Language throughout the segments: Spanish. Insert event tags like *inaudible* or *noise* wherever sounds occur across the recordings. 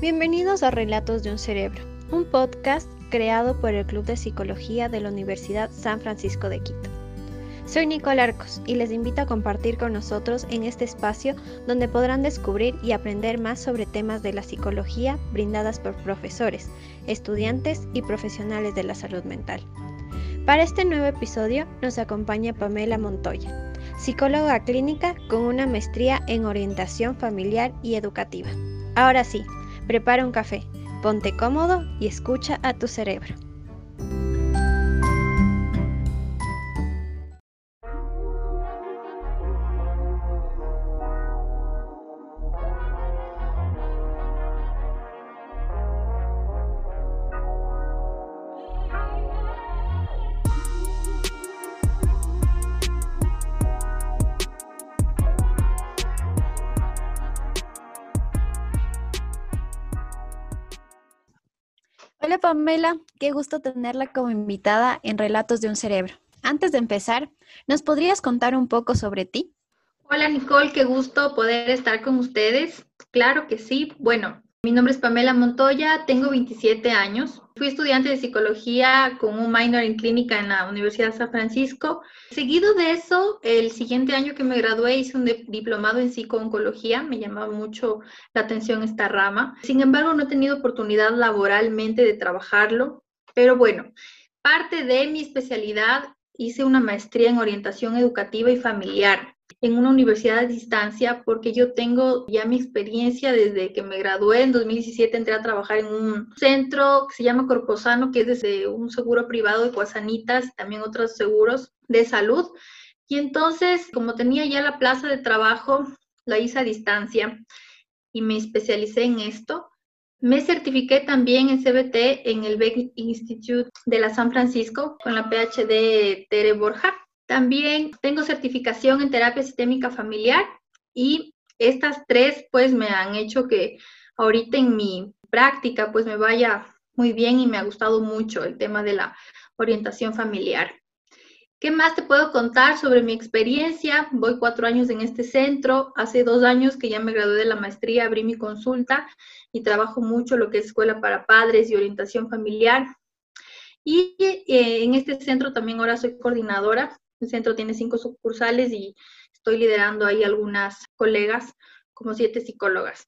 Bienvenidos a Relatos de un Cerebro, un podcast creado por el Club de Psicología de la Universidad San Francisco de Quito. Soy Nicole Arcos y les invito a compartir con nosotros en este espacio donde podrán descubrir y aprender más sobre temas de la psicología brindadas por profesores, estudiantes y profesionales de la salud mental. Para este nuevo episodio nos acompaña Pamela Montoya, psicóloga clínica con una maestría en orientación familiar y educativa. Ahora sí, Prepara un café, ponte cómodo y escucha a tu cerebro. Hola Pamela, qué gusto tenerla como invitada en Relatos de un Cerebro. Antes de empezar, ¿nos podrías contar un poco sobre ti? Hola Nicole, qué gusto poder estar con ustedes. Claro que sí. Bueno, mi nombre es Pamela Montoya, tengo 27 años. Fui estudiante de psicología con un minor en clínica en la Universidad de San Francisco. Seguido de eso, el siguiente año que me gradué hice un diplomado en psicooncología. Me llamaba mucho la atención esta rama. Sin embargo, no he tenido oportunidad laboralmente de trabajarlo. Pero bueno, parte de mi especialidad hice una maestría en orientación educativa y familiar en una universidad a distancia porque yo tengo ya mi experiencia desde que me gradué en 2017, entré a trabajar en un centro que se llama Corposano, que es desde un seguro privado de Cuasanitas, también otros seguros de salud. Y entonces, como tenía ya la plaza de trabajo, la hice a distancia y me especialicé en esto. Me certifiqué también en CBT en el Beck Institute de la San Francisco con la PhD Tere Borja. También tengo certificación en terapia sistémica familiar y estas tres pues me han hecho que ahorita en mi práctica pues me vaya muy bien y me ha gustado mucho el tema de la orientación familiar. ¿Qué más te puedo contar sobre mi experiencia? Voy cuatro años en este centro. Hace dos años que ya me gradué de la maestría, abrí mi consulta y trabajo mucho lo que es escuela para padres y orientación familiar. Y eh, en este centro también ahora soy coordinadora el centro tiene cinco sucursales y estoy liderando ahí algunas colegas, como siete psicólogas.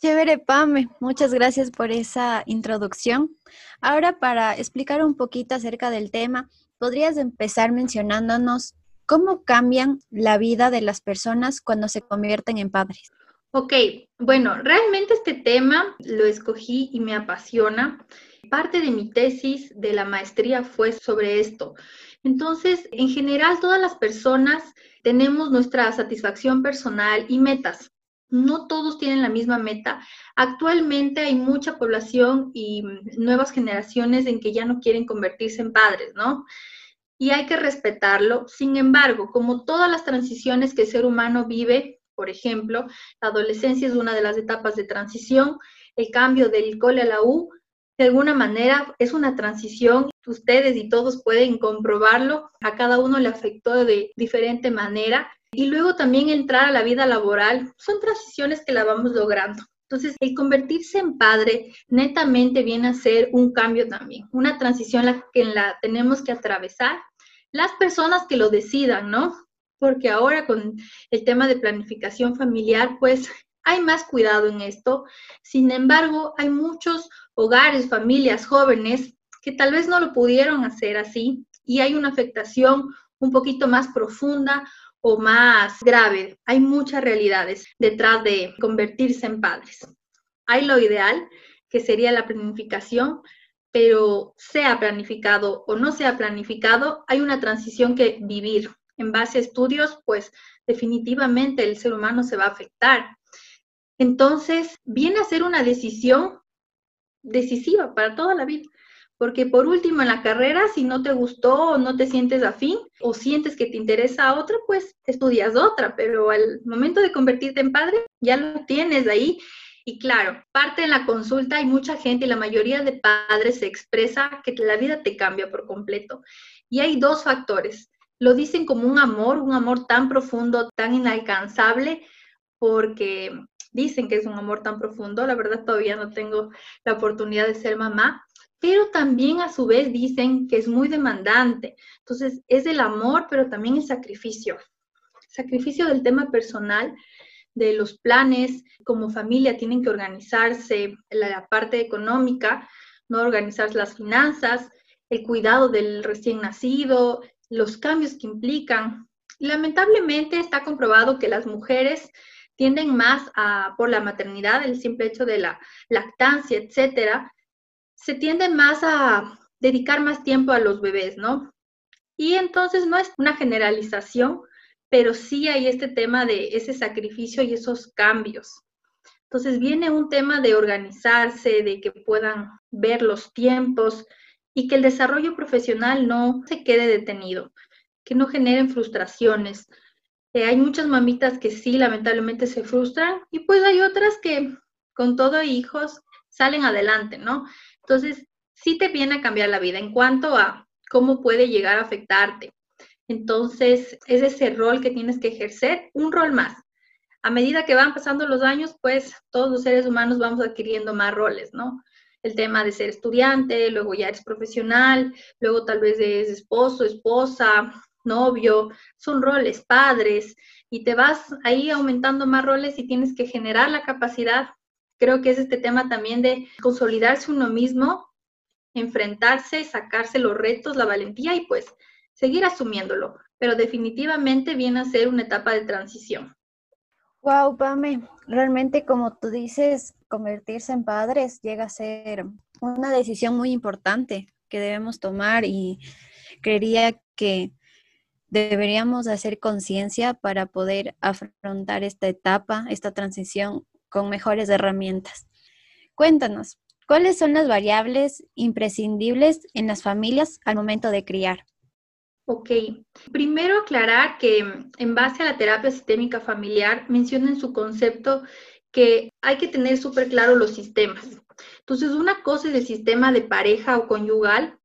Chévere, Pame, muchas gracias por esa introducción. Ahora, para explicar un poquito acerca del tema, podrías empezar mencionándonos cómo cambian la vida de las personas cuando se convierten en padres. Ok, bueno, realmente este tema lo escogí y me apasiona. Parte de mi tesis de la maestría fue sobre esto. Entonces, en general, todas las personas tenemos nuestra satisfacción personal y metas. No todos tienen la misma meta. Actualmente hay mucha población y nuevas generaciones en que ya no quieren convertirse en padres, ¿no? Y hay que respetarlo. Sin embargo, como todas las transiciones que el ser humano vive, por ejemplo, la adolescencia es una de las etapas de transición, el cambio del cole a la U, de alguna manera es una transición, ustedes y todos pueden comprobarlo, a cada uno le afectó de diferente manera. Y luego también entrar a la vida laboral, son transiciones que la vamos logrando. Entonces, el convertirse en padre netamente viene a ser un cambio también, una transición la que la tenemos que atravesar. Las personas que lo decidan, ¿no? Porque ahora con el tema de planificación familiar, pues hay más cuidado en esto. Sin embargo, hay muchos hogares, familias, jóvenes que tal vez no lo pudieron hacer así y hay una afectación un poquito más profunda o más grave. Hay muchas realidades detrás de convertirse en padres. Hay lo ideal, que sería la planificación, pero sea planificado o no sea planificado, hay una transición que vivir. En base a estudios, pues definitivamente el ser humano se va a afectar. Entonces, viene a ser una decisión decisiva para toda la vida. Porque por último, en la carrera, si no te gustó o no te sientes afín o sientes que te interesa otra, pues estudias otra, pero al momento de convertirte en padre, ya lo tienes ahí. Y claro, parte en la consulta hay mucha gente la mayoría de padres se expresa que la vida te cambia por completo. Y hay dos factores. Lo dicen como un amor, un amor tan profundo, tan inalcanzable, porque dicen que es un amor tan profundo, la verdad todavía no tengo la oportunidad de ser mamá, pero también a su vez dicen que es muy demandante. Entonces, es el amor, pero también el sacrificio. Sacrificio del tema personal, de los planes, como familia tienen que organizarse, la, parte económica, no organizar las finanzas, el cuidado del recién nacido, los cambios que implican. Lamentablemente está comprobado que las mujeres tienden más a, por la maternidad, el simple hecho de la lactancia, etcétera, se tiende más a dedicar más tiempo a los bebés, ¿no? Y entonces no es una generalización, pero sí hay este tema de ese sacrificio y esos cambios. Entonces viene un tema de organizarse, de que puedan ver los tiempos y que el desarrollo profesional no se quede detenido, que no generen frustraciones. Hay muchas mamitas que sí, lamentablemente se frustran y pues hay otras que con todo hijos salen adelante, ¿no? Entonces, sí te viene a cambiar la vida en cuanto a cómo puede llegar a afectarte. Entonces, es ese rol que tienes que ejercer, un rol más. A medida que van pasando los años, pues todos los seres humanos vamos adquiriendo más roles, ¿no? El tema de ser estudiante, luego ya eres profesional, luego tal vez eres esposo, esposa, novio, son roles, padres, y te vas ahí aumentando más roles y tienes que generar la capacidad. Creo que es este tema también de consolidarse uno mismo, enfrentarse, sacarse los retos, la valentía y pues seguir asumiéndolo, pero definitivamente viene a ser una etapa de transición. Wow, Pame, realmente como tú dices, convertirse en padres llega a ser una decisión muy importante que debemos tomar y creería que deberíamos hacer conciencia para poder afrontar esta etapa, esta transición con mejores herramientas. Cuéntanos, ¿cuáles son las variables imprescindibles en las familias al momento de criar? Ok, primero aclarar que en base a la terapia sistémica familiar menciona en su concepto que hay que tener súper claro los sistemas. Entonces, una cosa es el sistema de pareja o conyugal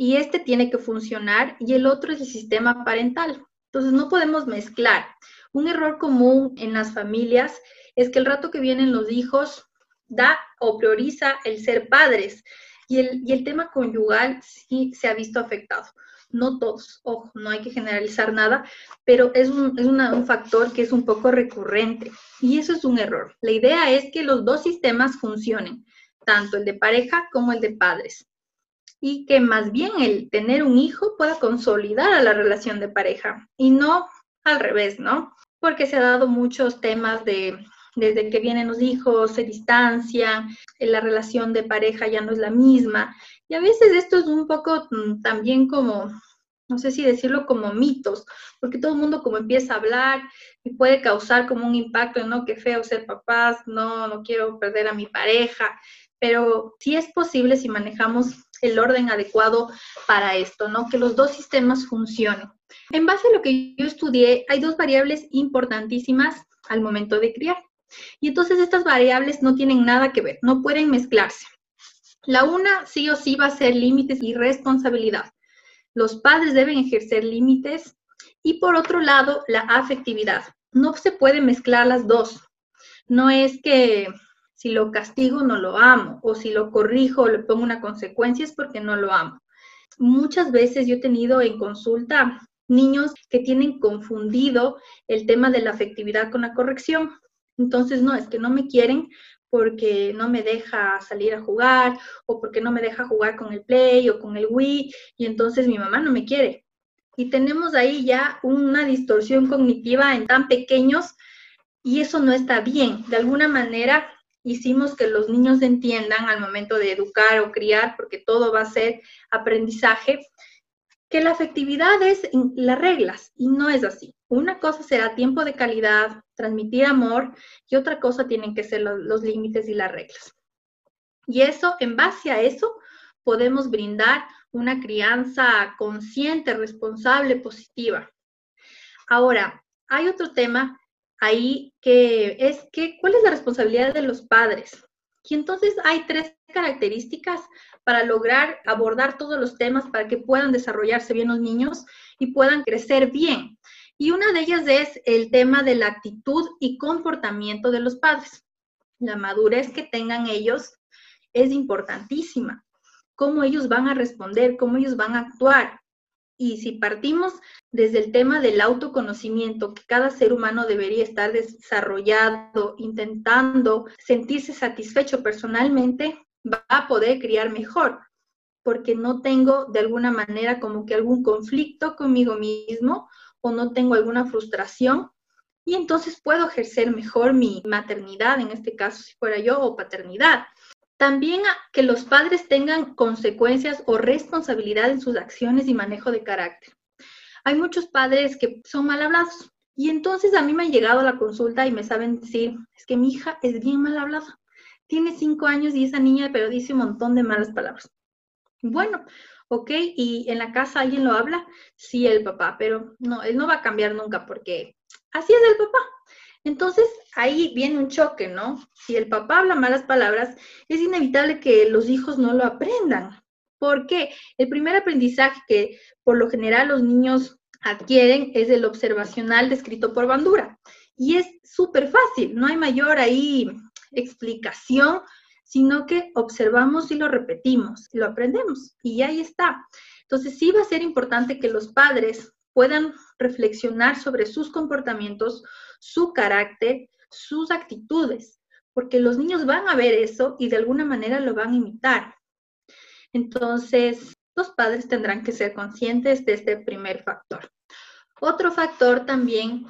y este tiene que funcionar y el otro es el sistema parental. Entonces, no podemos mezclar. Un error común en las familias es que el rato que vienen los hijos da o prioriza el ser padres y el, y el tema conyugal sí se ha visto afectado no todos, ojo, no hay que generalizar nada, pero es, un, un factor que es un poco recurrente y eso es un error. La idea es que los dos sistemas funcionen, tanto el de pareja como el de padres, y que más bien el tener un hijo pueda consolidar a la relación de pareja y no al revés, ¿no? Porque se ha dado muchos temas de desde que vienen los hijos, se distancian, la relación de pareja ya no es la misma. Y a veces esto es un poco mm, también como, no sé si decirlo como mitos, porque todo el mundo como empieza a hablar y puede causar como un impacto, ¿no? Qué feo ser papás, no, no quiero perder a mi pareja, pero sí es posible si manejamos el orden adecuado para esto, ¿no? Que los dos sistemas funcionen. En base a lo que yo estudié, hay dos variables importantísimas al momento de criar. Y entonces estas variables no tienen nada que ver, no pueden mezclarse. La una sí o sí va a ser límites y responsabilidad. Los padres deben ejercer límites y por otro lado, la afectividad. No se puede mezclar las dos. No es que si lo castigo no lo amo o si lo corrijo o le pongo una consecuencia es porque no lo amo. Muchas veces yo he tenido en consulta niños que tienen confundido el tema de la afectividad con la corrección. Entonces, no, es que no me quieren porque no me deja salir a jugar o porque no me deja jugar con el Play o con el Wii y entonces mi mamá no me quiere. Y tenemos ahí ya una distorsión cognitiva en tan pequeños y eso no está bien. De alguna manera hicimos que los niños entiendan al momento de educar o criar, porque todo va a ser aprendizaje, que la afectividad es las reglas y no es así. Una cosa será tiempo de calidad, transmitir amor y otra cosa tienen que ser los, límites y las reglas. Y eso, en base a eso, podemos brindar una crianza consciente, responsable, positiva. Ahora, hay otro tema ahí que es que, ¿cuál es la responsabilidad de los padres? Y entonces hay tres características para lograr abordar todos los temas para que puedan desarrollarse bien los niños y puedan crecer bien. Y una de ellas es el tema de la actitud y comportamiento de los padres. la madurez que tengan ellos es importantísima. Cómo ellos van a responder, cómo ellos van a actuar. Y si partimos desde el tema del autoconocimiento, que cada ser humano debería estar desarrollado, intentando sentirse satisfecho personalmente, va a poder criar mejor, porque no tengo de alguna manera como que algún conflicto conmigo mismo o no tengo alguna frustración y entonces puedo ejercer mejor mi maternidad, en este caso si fuera yo, o paternidad. También que los padres tengan consecuencias o responsabilidad en sus acciones y manejo de carácter. Hay muchos padres que son mal hablados y entonces a mí me han llegado a la consulta y me saben decir, es que mi hija es bien mal hablada. Tiene cinco años y esa niña pero dice un montón de malas palabras. Bueno, ok, ¿y en la casa alguien lo habla? Sí, el papá, pero no, él no va a cambiar nunca porque así es el papá. Entonces, ahí viene un choque, ¿no? Si el papá habla malas palabras, es inevitable que los hijos no lo aprendan. Porque el primer aprendizaje que por lo general los niños adquieren es el observacional descrito por Bandura. Y es súper fácil, no hay mayor ahí explicación, sino que observamos y lo repetimos, y lo aprendemos. Y ahí está. Entonces, sí va a ser importante que los padres puedan reflexionar sobre sus comportamientos, su carácter, sus actitudes, porque los niños van a ver eso y de alguna manera lo van a imitar. Entonces, los padres tendrán que ser conscientes de este primer factor. Otro factor también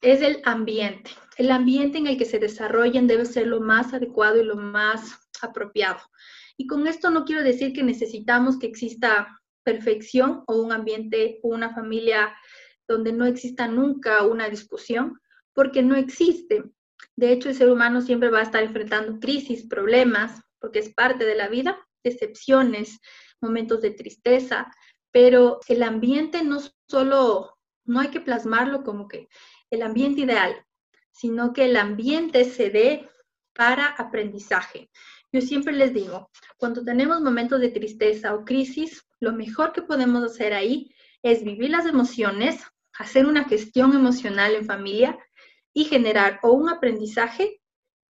es el ambiente. El ambiente en el que se desarrollen debe ser lo más adecuado y lo más apropiado. Y con esto no quiero decir que necesitamos que exista perfección o un ambiente o una familia donde no exista nunca una discusión, porque no existe. De hecho, el ser humano siempre va a estar enfrentando crisis, problemas, porque es parte de la vida, decepciones, momentos de tristeza, pero el ambiente no solo, no hay que plasmarlo como que el ambiente ideal, sino que el ambiente se dé para aprendizaje. Yo siempre les digo, cuando tenemos momentos de tristeza o crisis, lo mejor que podemos hacer ahí es vivir las emociones, hacer una gestión emocional en familia y generar o un aprendizaje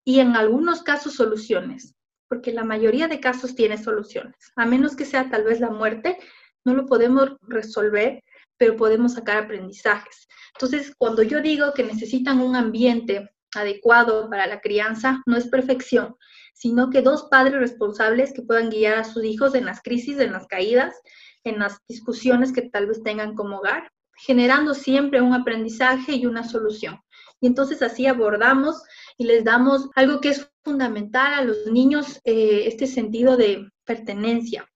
y en algunos casos soluciones, porque la mayoría de casos tiene soluciones. A menos que sea tal vez la muerte, no lo podemos resolver, pero podemos sacar aprendizajes. Entonces, cuando yo digo que necesitan un ambiente adecuado para la crianza, no es perfección, sino que dos padres responsables que puedan guiar a sus hijos en las crisis, en las caídas, en las discusiones que tal vez tengan como hogar, generando siempre un aprendizaje y una solución. Y entonces así abordamos y les damos algo que es fundamental a los niños, eh, este sentido de pertenencia.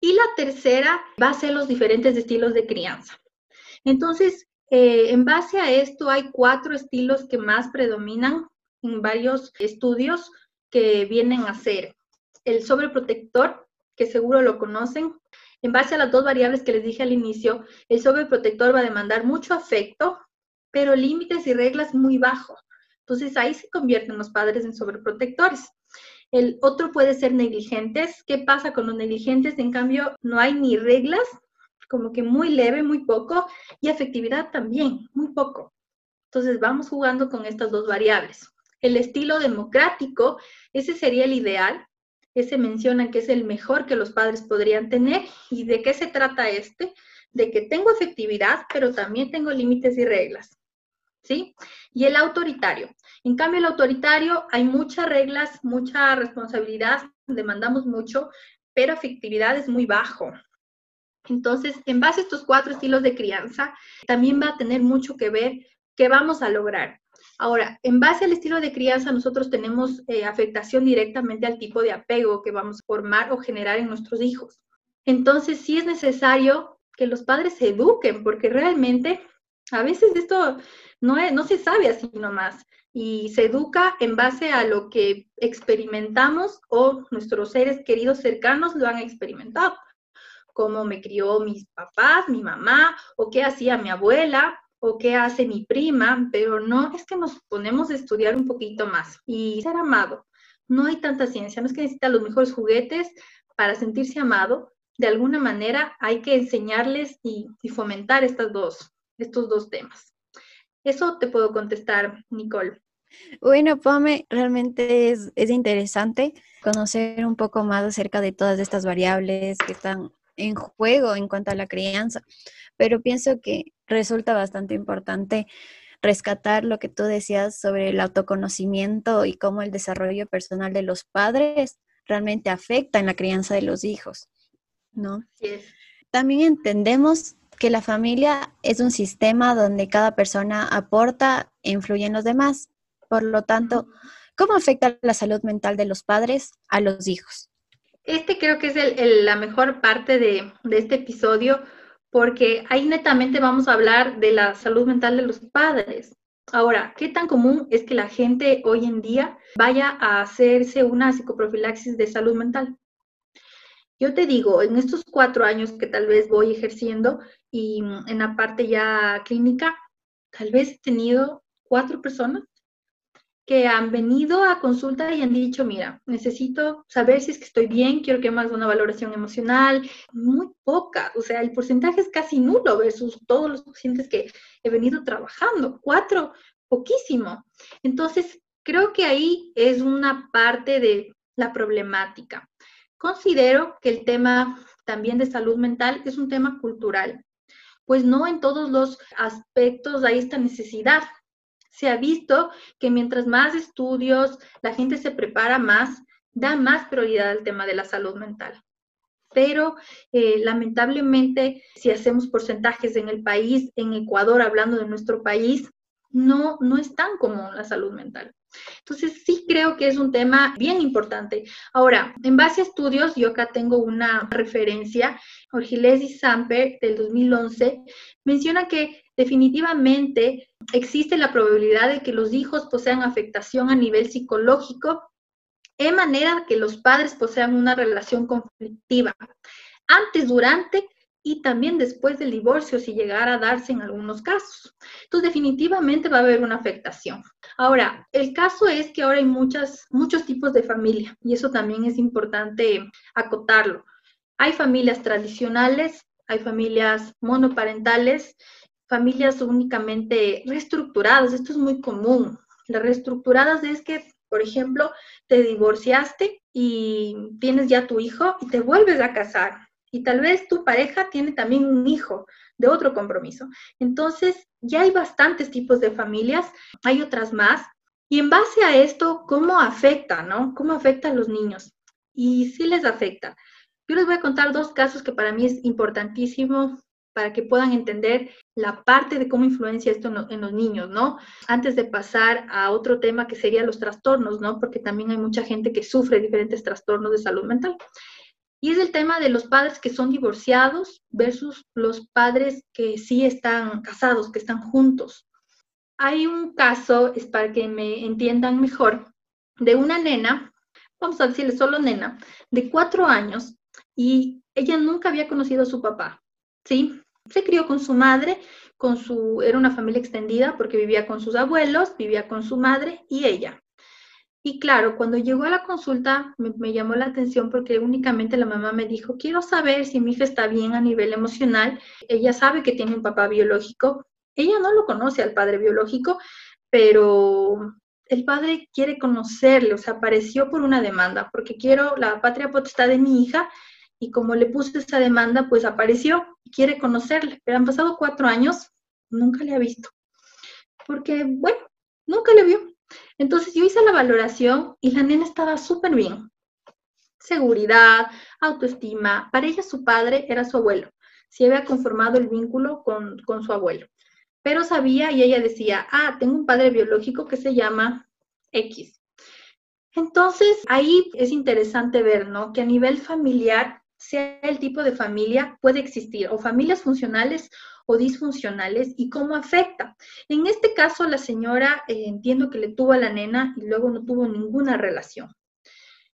Y la tercera va a ser los diferentes estilos de crianza. Entonces, eh, en base a esto hay cuatro estilos que más predominan en varios estudios que vienen a ser el sobreprotector, que seguro lo conocen. En base a las dos variables que les dije al inicio, el sobreprotector va a demandar mucho afecto, pero límites y reglas muy bajos. Entonces ahí se convierten los padres en sobreprotectores. El otro puede ser negligentes. ¿Qué pasa con los negligentes? En cambio, no hay ni reglas, como que muy leve, muy poco, y afectividad también, muy poco. Entonces vamos jugando con estas dos variables. El estilo democrático, ese sería el ideal. Ese menciona que es el mejor que los padres podrían tener. ¿Y de qué se trata este? De que tengo efectividad, pero también tengo límites y reglas. ¿Sí? Y el autoritario. En cambio, el autoritario hay muchas reglas, mucha responsabilidad, demandamos mucho, pero efectividad es muy bajo. Entonces, en base a estos cuatro estilos de crianza, también va a tener mucho que ver qué vamos a lograr. Ahora, en base al estilo de crianza, nosotros tenemos eh, afectación directamente al tipo de apego que vamos a formar o generar en nuestros hijos. Entonces, sí es necesario que los padres se eduquen, porque realmente a veces esto no, no se sabe así nomás y se educa en base a lo que experimentamos o nuestros seres queridos cercanos lo han experimentado, como me crió mis papás, mi mamá, o qué hacía mi abuela, o qué hace mi prima, pero no es que nos ponemos a estudiar un poquito más y ser amado. No hay tanta ciencia, no es que necesita los mejores juguetes para sentirse amado. De alguna manera hay que enseñarles y, fomentar estas dos, estos dos temas. Eso te puedo contestar, Nicole. Bueno, Pame, realmente es, es interesante conocer un poco más acerca de todas estas variables que están en juego en cuanto a la crianza, pero pienso que resulta bastante importante rescatar lo que tú decías sobre el autoconocimiento y cómo el desarrollo personal de los padres realmente afecta en la crianza de los hijos, ¿no? También entendemos que la familia es un sistema donde cada persona aporta e influye en los demás. Por lo tanto, ¿cómo afecta la salud mental de los padres a los hijos? Este creo que es la mejor parte de, de este episodio porque ahí netamente vamos a hablar de la salud mental de los padres. Ahora, ¿qué tan común es que la gente hoy en día vaya a hacerse una psicoprofilaxis de salud mental? Yo te digo, en estos cuatro años que tal vez voy ejerciendo y en la parte ya clínica, tal vez he tenido cuatro personas que han venido a consulta y han dicho, mira, necesito saber si es que estoy bien, quiero que me hagas una valoración emocional, muy poca, o sea, el porcentaje es casi nulo versus todos los pacientes que he venido trabajando, cuatro, poquísimo. Entonces, creo que ahí es una parte de la problemática. Considero que el tema también de salud mental es un tema cultural, pues no en todos los aspectos hay esta necesidad se ha visto que mientras más estudios, la gente se prepara más, da más prioridad al tema de la salud mental. Pero eh, lamentablemente, si hacemos porcentajes en el país, en Ecuador, hablando de nuestro país, no, no es tan común la salud mental. Entonces, sí creo que es un tema bien importante. Ahora, en base a estudios, yo acá tengo una referencia, Orgiles y Samper del 2011, menciona que definitivamente existe la probabilidad de que los hijos posean afectación a nivel psicológico en manera que los padres posean una relación conflictiva antes, durante y también después del divorcio, si llegara a darse en algunos casos. Entonces, definitivamente va a haber una afectación. Ahora, el caso es que ahora hay muchas, muchos tipos de familia y eso también es importante acotarlo. Hay familias tradicionales, hay familias monoparentales familias únicamente reestructuradas. Esto es muy común. Las reestructuradas es que, por ejemplo, te divorciaste y tienes ya tu hijo y te vuelves a casar. Y tal vez tu pareja tiene también un hijo de otro compromiso. Entonces, ya hay bastantes tipos de familias, hay otras más. Y en base a esto, ¿cómo afecta, no? ¿Cómo afecta a los niños? Y sí les afecta. Yo les voy a contar dos casos que para mí es importantísimo para que puedan entender la parte de cómo influencia esto en, los niños, ¿no? Antes de pasar a otro tema que sería los trastornos, ¿no? Porque también hay mucha gente que sufre diferentes trastornos de salud mental. Y es el tema de los padres que son divorciados versus los padres que sí están casados, que están juntos. Hay un caso, es para que me entiendan mejor, de una nena, vamos a decirle solo nena, de cuatro años, y ella nunca había conocido a su papá, ¿sí? Se crió con su madre, con su, era una familia extendida porque vivía con sus abuelos, vivía con su madre y ella. Y claro, cuando llegó a la consulta me, llamó la atención porque únicamente la mamá me dijo, quiero saber si mi hija está bien a nivel emocional. Ella sabe que tiene un papá biológico. Ella no lo conoce al padre biológico, pero el padre quiere conocerle, o sea, apareció por una demanda, porque quiero la patria potestad de mi hija y como le puse esa demanda, pues apareció y quiere conocerle, pero han pasado cuatro años, nunca le ha visto, porque, bueno, nunca le vio. Entonces yo hice la valoración y la nena estaba súper bien. Seguridad, autoestima. Para ella su padre era su abuelo. Si había conformado el vínculo con, con su abuelo. Pero sabía y ella decía, ah, tengo un padre biológico que se llama X. Entonces, ahí es interesante ver, ¿no? Que a nivel familiar sea el tipo de familia, puede existir o familias funcionales o disfuncionales y cómo afecta. En este caso, la señora eh, entiendo que le tuvo a la nena y luego no tuvo ninguna relación.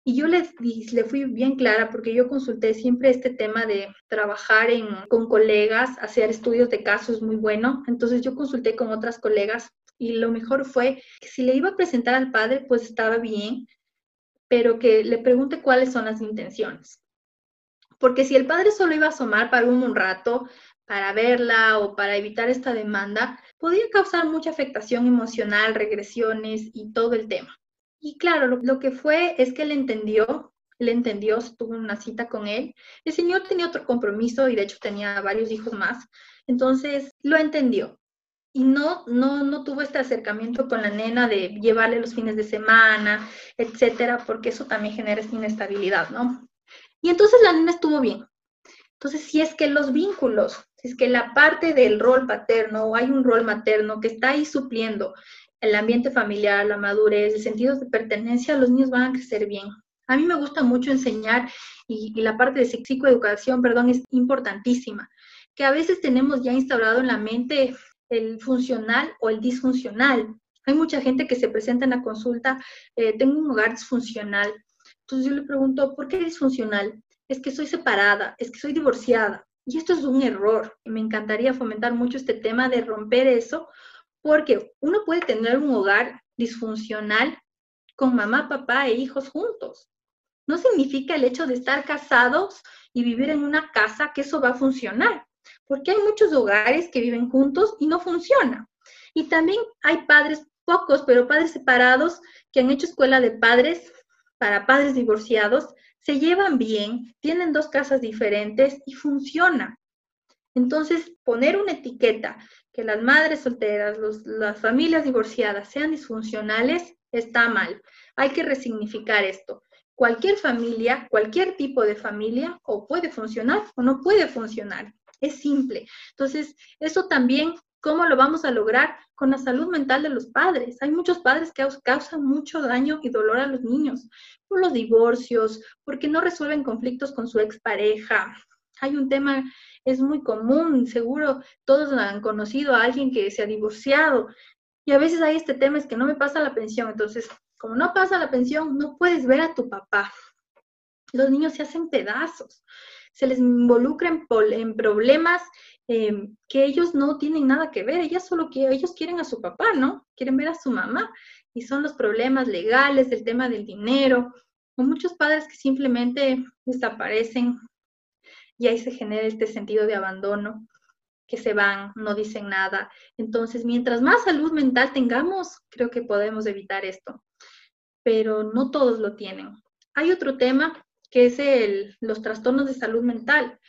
Y yo le, le fui bien clara porque yo consulté siempre este tema de trabajar con colegas, hacer estudios de casos muy bueno. Entonces yo consulté con otras colegas y lo mejor fue que si le iba a presentar al padre, pues estaba bien, pero que le pregunte cuáles son las intenciones. Porque si el padre solo iba a asomar para un, rato, para verla o para evitar esta demanda, podía causar mucha afectación emocional, regresiones y todo el tema. Y claro, lo, que fue es que él entendió, él entendió, tuvo una cita con él. El señor tenía otro compromiso y de hecho tenía varios hijos más. Entonces lo entendió y no, no, no tuvo este acercamiento con la nena de llevarle los fines de semana, etcétera, porque eso también genera inestabilidad, ¿no? Y entonces la nena estuvo bien. Entonces, si es que los vínculos, si es que la parte del rol paterno o hay un rol materno que está ahí supliendo el ambiente familiar, la madurez, el sentido de pertenencia, los niños van a crecer bien. A mí me gusta mucho enseñar y, la parte de psicoeducación, perdón, es importantísima, que a veces tenemos ya instaurado en la mente el funcional o el disfuncional. Hay mucha gente que se presenta en la consulta, eh, tengo un hogar disfuncional. Entonces yo le pregunto, ¿por qué disfuncional? Es que soy separada, es que soy divorciada. Y esto es un error. Me encantaría fomentar mucho este tema de romper eso, porque uno puede tener un hogar disfuncional con mamá, papá e hijos juntos. No significa el hecho de estar casados y vivir en una casa que eso va a funcionar, porque hay muchos hogares que viven juntos y no funciona. Y también hay padres, pocos, pero padres separados, que han hecho escuela de padres para padres divorciados se llevan bien, tienen dos casas diferentes y funciona. Entonces, poner una etiqueta que las madres solteras, las familias divorciadas sean disfuncionales está mal. Hay que resignificar esto. Cualquier familia, cualquier tipo de familia, o puede funcionar o no puede funcionar. Es simple. Entonces, eso también ¿Cómo lo vamos a lograr? Con la salud mental de los padres. Hay muchos padres que causan mucho daño y dolor a los niños por los divorcios, porque no resuelven conflictos con su expareja. Hay un tema, es muy común, seguro todos han conocido a alguien que se ha divorciado y a veces hay este tema es que no me pasa la pensión. Entonces, como no pasa la pensión, no puedes ver a tu papá. Los niños se hacen pedazos, se les involucra en problemas Em, que ellos no tienen nada que ver, ellas solo que ellos quieren a su papá, ¿no? Quieren ver a su mamá y son los problemas legales, el tema del dinero, o muchos padres que simplemente desaparecen y ahí se genera este sentido de abandono, que se van, no dicen nada. Entonces, mientras más salud mental tengamos, creo que podemos evitar esto, pero no todos lo tienen. Hay otro tema que es el, los trastornos de salud mental.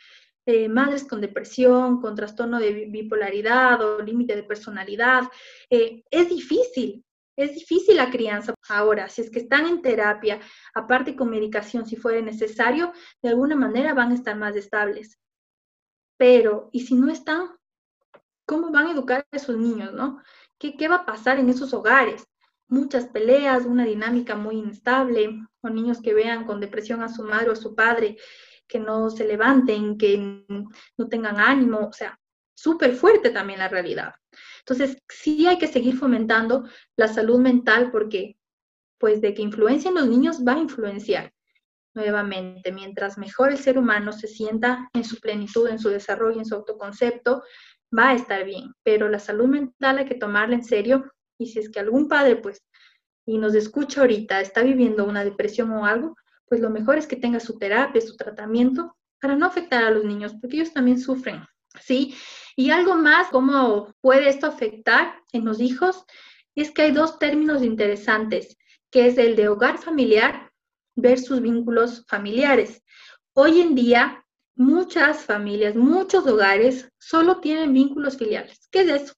Eh, madres con depresión, con trastorno de bipolaridad o límite de personalidad. Eh, es difícil, es difícil la crianza. Ahora, si es que están en terapia, aparte con medicación, si fuera necesario, de alguna manera van a estar más estables. Pero, ¿y si no están? ¿Cómo van a educar a esos niños, no? ¿Qué, qué va a pasar en esos hogares? Muchas peleas, una dinámica muy inestable, o niños que vean con depresión a su madre o a su padre que no se levanten, que no tengan ánimo, o sea, súper fuerte también la realidad. Entonces, sí hay que seguir fomentando la salud mental porque, pues, de que influencien los niños va a influenciar nuevamente. Mientras mejor el ser humano se sienta en su plenitud, en su desarrollo, en su autoconcepto, va a estar bien. Pero la salud mental hay que tomarla en serio y si es que algún padre, pues, y nos escucha ahorita, está viviendo una depresión o algo, pues lo mejor es que tenga su terapia, su tratamiento, para no afectar a los niños, porque ellos también sufren, ¿sí? Y algo más, cómo puede esto afectar en los hijos, es que hay dos términos interesantes, que es el de hogar familiar versus vínculos familiares. Hoy en día, muchas familias, muchos hogares solo tienen vínculos filiales. ¿Qué es eso?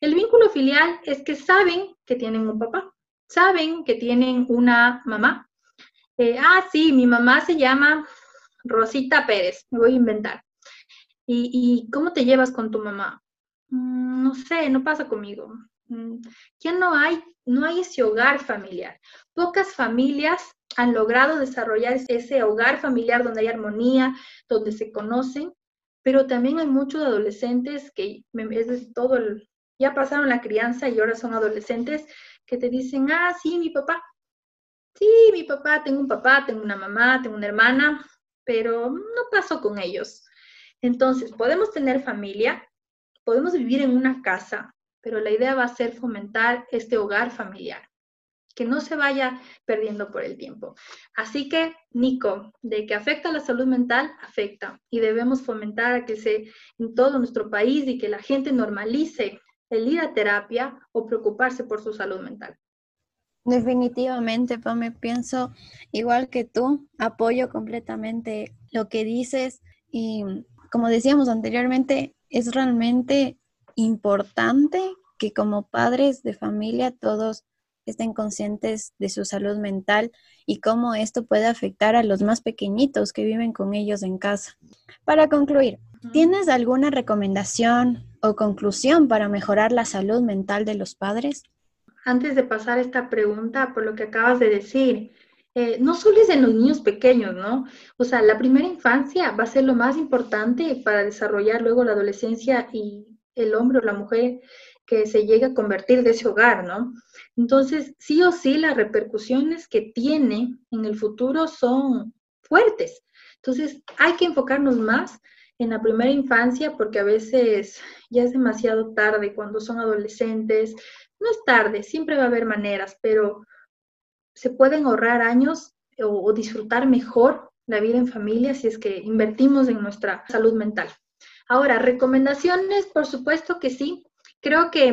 El vínculo filial es que saben que tienen un papá, saben que tienen una mamá, eh, ah, sí, mi mamá se llama Rosita Pérez, me voy a inventar. ¿Y, cómo te llevas con tu mamá? Mm, no sé, no pasa conmigo. Mm, ya no hay, no hay ese hogar familiar. Pocas familias han logrado desarrollar ese hogar familiar donde hay armonía, donde se conocen, pero también hay muchos adolescentes que es todo ya pasaron la crianza y ahora son adolescentes que te dicen, ah, sí, mi papá, Sí, mi papá, tengo un papá, tengo una mamá, tengo una hermana, pero no paso con ellos. Entonces, podemos tener familia, podemos vivir en una casa, pero la idea va a ser fomentar este hogar familiar. que no se vaya perdiendo por el tiempo. Así que, Nico, de que afecta a la salud mental, afecta y debemos fomentar a que se en todo nuestro país y que la gente normalice el ir a terapia o preocuparse por su salud mental. Definitivamente, me pienso igual que tú, apoyo completamente lo que dices y como decíamos anteriormente, es realmente importante que como padres de familia todos estén conscientes de su salud mental y cómo esto puede afectar a los más pequeñitos que viven con ellos en casa. Para concluir, ¿tienes alguna recomendación o conclusión para mejorar la salud mental de los padres? Antes de pasar esta pregunta, por lo que acabas de decir, eh, no solo es en los niños pequeños, ¿no? O sea, la primera infancia va a ser lo más importante para desarrollar luego la adolescencia y el hombre o la mujer que se llegue a convertir de ese hogar, ¿no? Entonces, sí o sí, las repercusiones que tiene en el futuro son fuertes. Entonces, hay que enfocarnos más en la primera infancia porque a veces ya es demasiado tarde cuando son adolescentes. No es tarde, siempre va a haber maneras, pero se pueden ahorrar años o, disfrutar mejor la vida en familia si es que invertimos en nuestra salud mental. Ahora, recomendaciones, por supuesto que sí. Creo que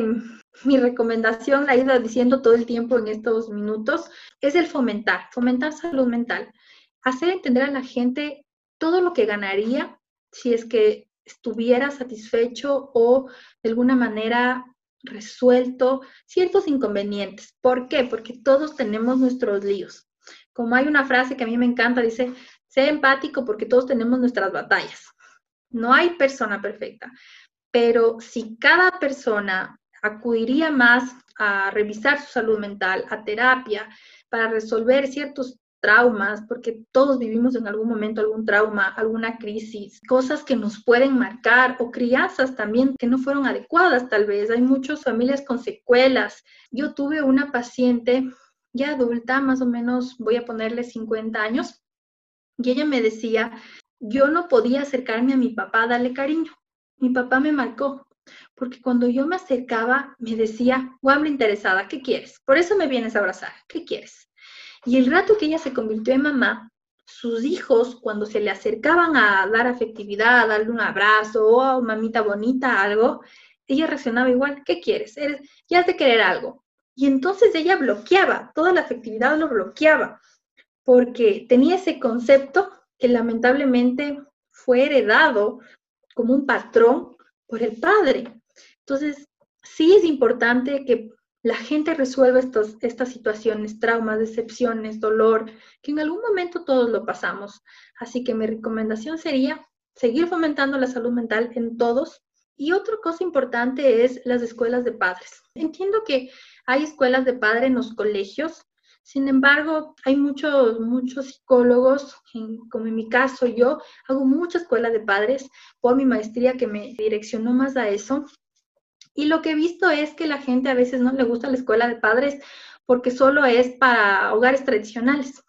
mi recomendación, la he ido diciendo todo el tiempo en estos minutos, es el fomentar, fomentar salud mental. Hacer entender a la gente todo lo que ganaría si es que estuviera satisfecho o de alguna manera resuelto ciertos inconvenientes. ¿Por qué? Porque todos tenemos nuestros líos. Como hay una frase que a mí me encanta, dice, sé empático porque todos tenemos nuestras batallas. No hay persona perfecta pero si cada persona acudiría más a revisar su salud mental, a terapia, para resolver ciertos traumas, porque todos vivimos en algún momento algún trauma, alguna crisis, cosas que nos pueden marcar o crianzas también que no fueron adecuadas tal vez. Hay muchas familias con secuelas. Yo tuve una paciente ya adulta, más o menos voy a ponerle 50 años, y ella me decía, yo no podía acercarme a mi papá darle cariño mi papá me marcó, porque cuando yo me acercaba me decía, guambra interesada, ¿qué quieres? Por eso me vienes a abrazar, ¿qué quieres? Y el rato que ella se convirtió en mamá, sus hijos, cuando se le acercaban a dar afectividad, a darle un abrazo, o oh, mamita bonita, algo, ella reaccionaba igual, ¿qué quieres? Eres, ya has de querer algo. Y entonces ella bloqueaba, toda la afectividad lo bloqueaba, porque tenía ese concepto que lamentablemente fue heredado como un patrón por el padre. Entonces, sí es importante que la gente resuelva estos, estas situaciones, traumas, decepciones, dolor, que en algún momento todos lo pasamos. Así que mi recomendación sería seguir fomentando la salud mental en todos. Y otra cosa importante es las escuelas de padres. Entiendo que hay escuelas de padres en los colegios, sin embargo, hay muchos, muchos psicólogos, como en mi caso yo, hago mucha escuela de padres por mi maestría que me direccionó más a eso. Y lo que he visto es que la gente a veces no le gusta la escuela de padres porque solo es para hogares tradicionales.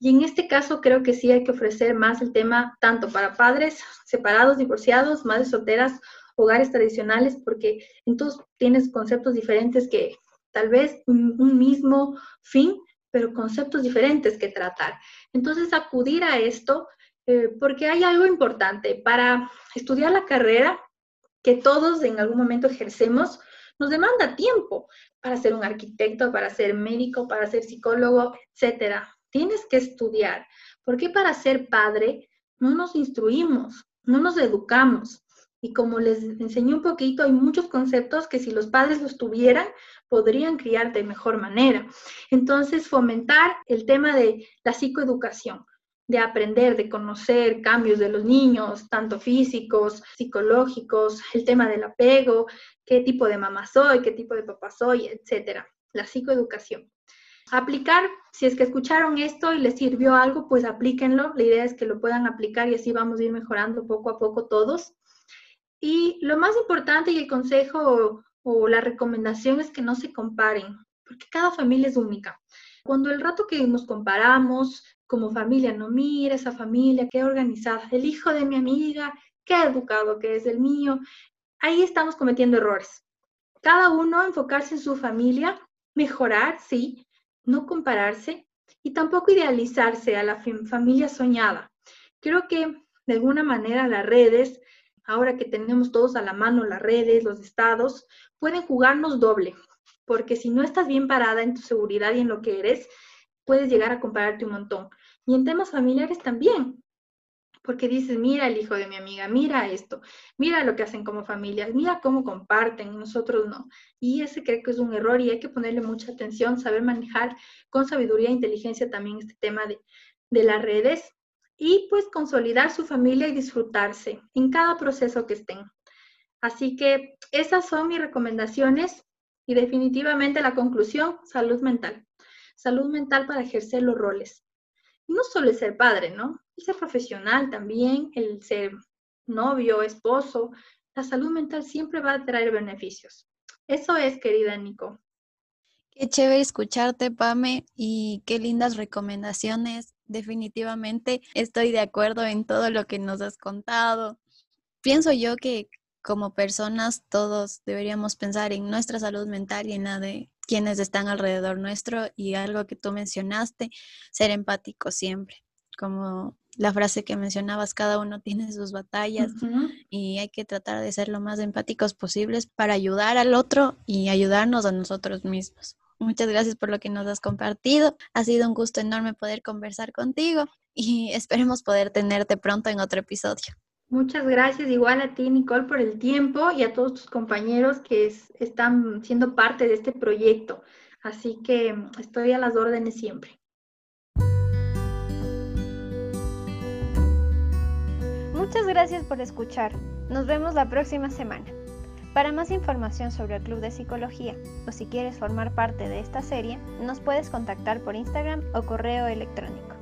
Y en este caso creo que sí hay que ofrecer más el tema tanto para padres separados, divorciados, madres solteras, hogares tradicionales, porque entonces tienes conceptos diferentes que tal vez un, mismo fin, pero conceptos diferentes que tratar. Entonces, acudir a esto, eh, porque hay algo importante para estudiar la carrera que todos en algún momento ejercemos, nos demanda tiempo para ser un arquitecto, para ser médico, para ser psicólogo, etcétera. Tienes que estudiar, porque para ser padre no nos instruimos, no nos educamos. Y como les enseñé un poquito, hay muchos conceptos que si los padres los tuvieran, podrían criar de mejor manera. Entonces, fomentar el tema de la psicoeducación, de aprender, de conocer cambios de los niños, tanto físicos, psicológicos, el tema del apego, qué tipo de mamá soy, qué tipo de papá soy, etcétera. La psicoeducación. Aplicar, si es que escucharon esto y les sirvió algo, pues aplíquenlo. La idea es que lo puedan aplicar y así vamos a ir mejorando poco a poco todos. Y lo más importante y el consejo o la recomendación es que no se comparen, porque cada familia es única. Cuando el rato que nos comparamos como familia, no mira esa familia, qué organizada, el hijo de mi amiga, qué educado que es el mío, ahí estamos cometiendo errores. Cada uno enfocarse en su familia, mejorar, sí, no compararse y tampoco idealizarse a la familia soñada. Creo que de alguna manera las redes, ahora que tenemos todos a la mano las redes, los estados, pueden jugarnos doble, porque si no estás bien parada en tu seguridad y en lo que eres, puedes llegar a compararte un montón. Y en temas familiares también, porque dices, mira el hijo de mi amiga, mira esto, mira lo que hacen como familias, mira cómo comparten, nosotros no. Y ese creo que es un error y hay que ponerle mucha atención, saber manejar con sabiduría e inteligencia también este tema de, de las redes y pues consolidar su familia y disfrutarse en cada proceso que estén. Así que esas son mis recomendaciones y definitivamente la conclusión, salud mental. Salud mental para ejercer los roles. Y no solo el ser padre, ¿no? El ser profesional también, el ser novio, esposo. La salud mental siempre va a traer beneficios. Eso es, querida Nico. Qué chévere escucharte, Pame, y qué lindas recomendaciones. Definitivamente estoy de acuerdo en todo lo que nos has contado. Pienso yo que como personas todos deberíamos pensar en nuestra salud mental y en la de quienes están alrededor nuestro y algo que tú mencionaste, ser empático siempre, como la frase que mencionabas, cada uno tiene sus batallas y hay que tratar de ser lo más empáticos posibles para ayudar al otro y ayudarnos a nosotros mismos. Muchas gracias por lo que nos has compartido. Ha sido un gusto enorme poder conversar contigo y *laughs* esperemos poder tenerte pronto en otro episodio. Muchas gracias igual a ti, Nicole, por el tiempo y a todos tus compañeros que están siendo parte de este proyecto. Así que estoy a las órdenes siempre. Muchas gracias por escuchar. Nos vemos la próxima semana. Para más información sobre el Club de Psicología o si quieres formar parte de esta serie, nos puedes contactar por Instagram o correo electrónico.